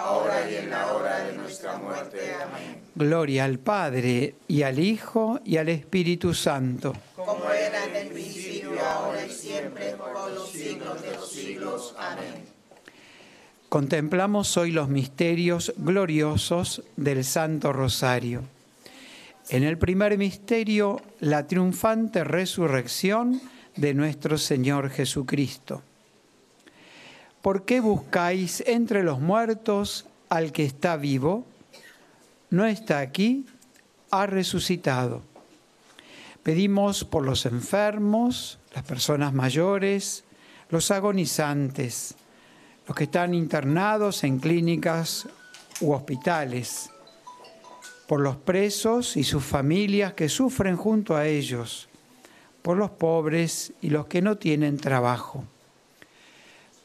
ahora y en la hora de nuestra muerte. Amén. Gloria al Padre, y al Hijo, y al Espíritu Santo. Como era en el principio, ahora y siempre, por los siglos de los siglos. Amén. Contemplamos hoy los misterios gloriosos del Santo Rosario. En el primer misterio, la triunfante resurrección de nuestro Señor Jesucristo. ¿Por qué buscáis entre los muertos al que está vivo? No está aquí, ha resucitado. Pedimos por los enfermos, las personas mayores, los agonizantes, los que están internados en clínicas u hospitales, por los presos y sus familias que sufren junto a ellos, por los pobres y los que no tienen trabajo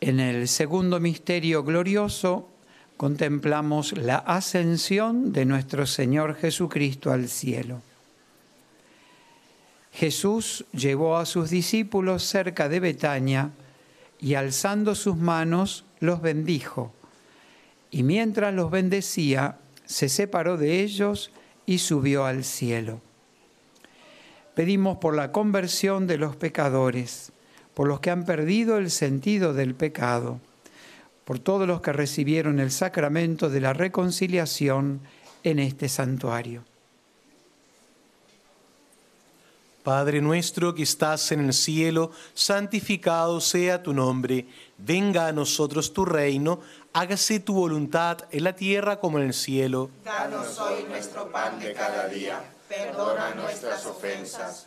En el segundo misterio glorioso contemplamos la ascensión de nuestro Señor Jesucristo al cielo. Jesús llevó a sus discípulos cerca de Betania y alzando sus manos los bendijo. Y mientras los bendecía, se separó de ellos y subió al cielo. Pedimos por la conversión de los pecadores, por los que han perdido el sentido del pecado, por todos los que recibieron el sacramento de la reconciliación en este santuario. Padre nuestro que estás en el cielo, santificado sea tu nombre, venga a nosotros tu reino, hágase tu voluntad en la tierra como en el cielo. Danos hoy nuestro pan de cada día. Perdona nuestras ofensas,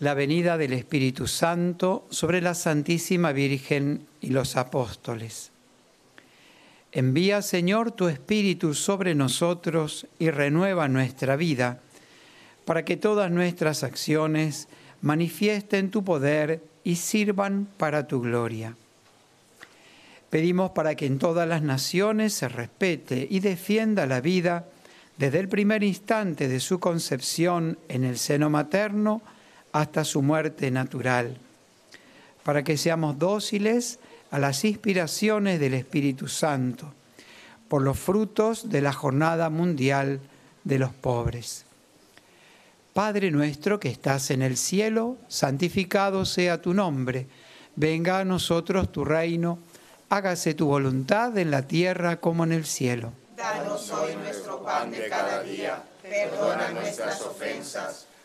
la venida del Espíritu Santo sobre la Santísima Virgen y los apóstoles. Envía, Señor, tu Espíritu sobre nosotros y renueva nuestra vida, para que todas nuestras acciones manifiesten tu poder y sirvan para tu gloria. Pedimos para que en todas las naciones se respete y defienda la vida desde el primer instante de su concepción en el seno materno hasta su muerte natural, para que seamos dóciles a las inspiraciones del Espíritu Santo, por los frutos de la Jornada Mundial de los Pobres. Padre nuestro que estás en el cielo, santificado sea tu nombre, venga a nosotros tu reino, hágase tu voluntad en la tierra como en el cielo. Danos hoy nuestro pan de cada día, perdona nuestras ofensas,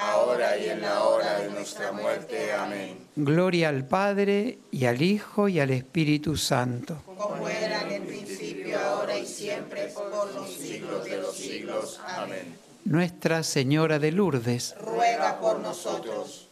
ahora y en la hora de nuestra muerte. Amén. Gloria al Padre, y al Hijo, y al Espíritu Santo. Como era en el principio, ahora y siempre, por los siglos de los siglos. Amén. Nuestra Señora de Lourdes, Ruega por nosotros.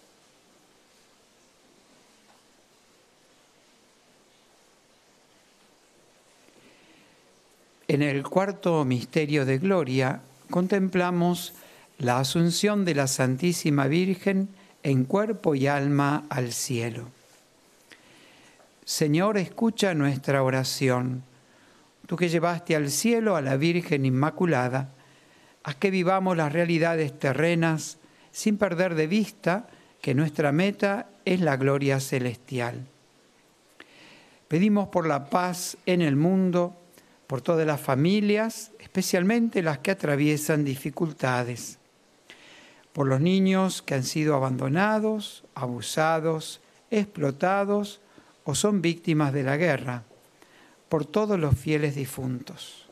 En el cuarto misterio de gloria contemplamos la asunción de la Santísima Virgen en cuerpo y alma al cielo. Señor, escucha nuestra oración. Tú que llevaste al cielo a la Virgen Inmaculada, haz que vivamos las realidades terrenas sin perder de vista que nuestra meta es la gloria celestial. Pedimos por la paz en el mundo, por todas las familias, especialmente las que atraviesan dificultades, por los niños que han sido abandonados, abusados, explotados o son víctimas de la guerra, por todos los fieles difuntos.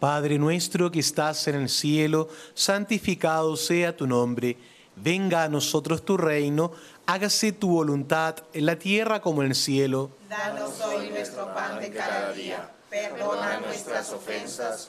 Padre nuestro que estás en el cielo, santificado sea tu nombre. Venga a nosotros tu reino, hágase tu voluntad en la tierra como en el cielo. Danos hoy nuestro pan de cada día. Perdona nuestras ofensas,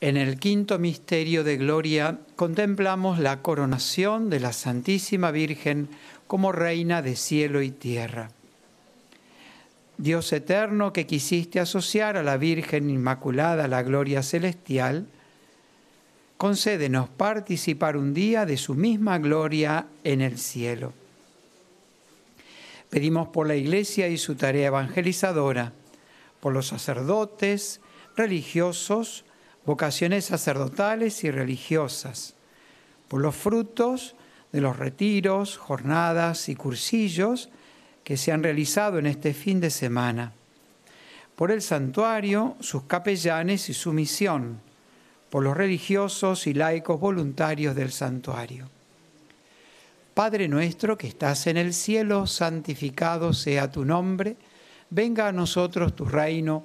En el quinto misterio de gloria contemplamos la coronación de la Santísima Virgen como Reina de cielo y tierra. Dios eterno que quisiste asociar a la Virgen Inmaculada la gloria celestial, concédenos participar un día de su misma gloria en el cielo. Pedimos por la Iglesia y su tarea evangelizadora, por los sacerdotes, religiosos, vocaciones sacerdotales y religiosas, por los frutos de los retiros, jornadas y cursillos que se han realizado en este fin de semana, por el santuario, sus capellanes y su misión, por los religiosos y laicos voluntarios del santuario. Padre nuestro que estás en el cielo, santificado sea tu nombre, venga a nosotros tu reino,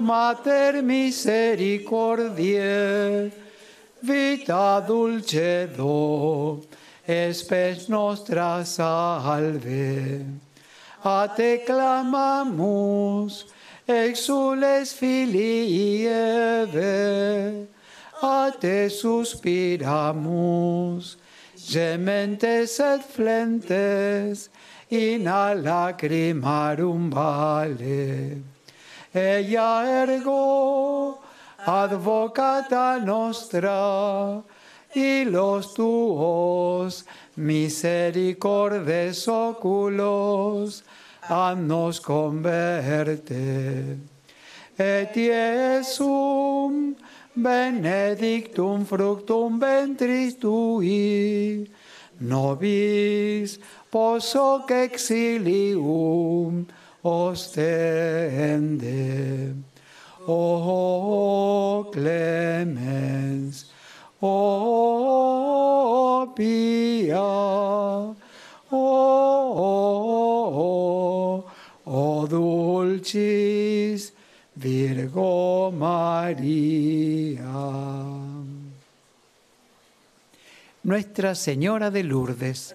Mater misericordiae, vita dulcedo, espes nostra salve. A te clamamus, exules filii Eve, a te suspiramus, gementes et flentes, in a lacrimarum vale. Ella ergo, advocata nostra, y los tuos misericordes oculos, nos converte. Et Iesum benedictum fructum ventris tui, nobis posoc exilium ostende. O clemens, o pia, o, o dulcis Virgo María. Nuestra Señora de Lourdes,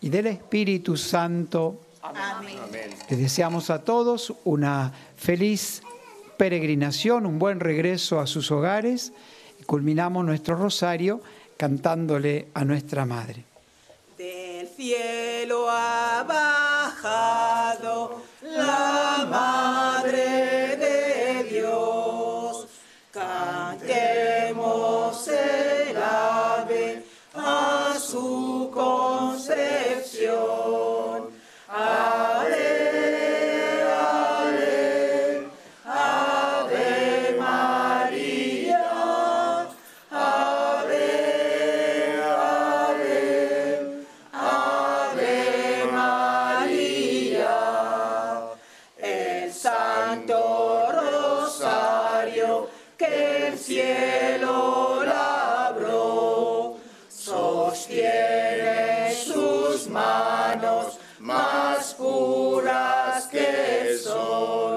del Espíritu Santo. Amén. Les deseamos a todos una feliz peregrinación, un buen regreso a sus hogares y culminamos nuestro rosario cantándole a nuestra Madre. Del cielo ha bajado so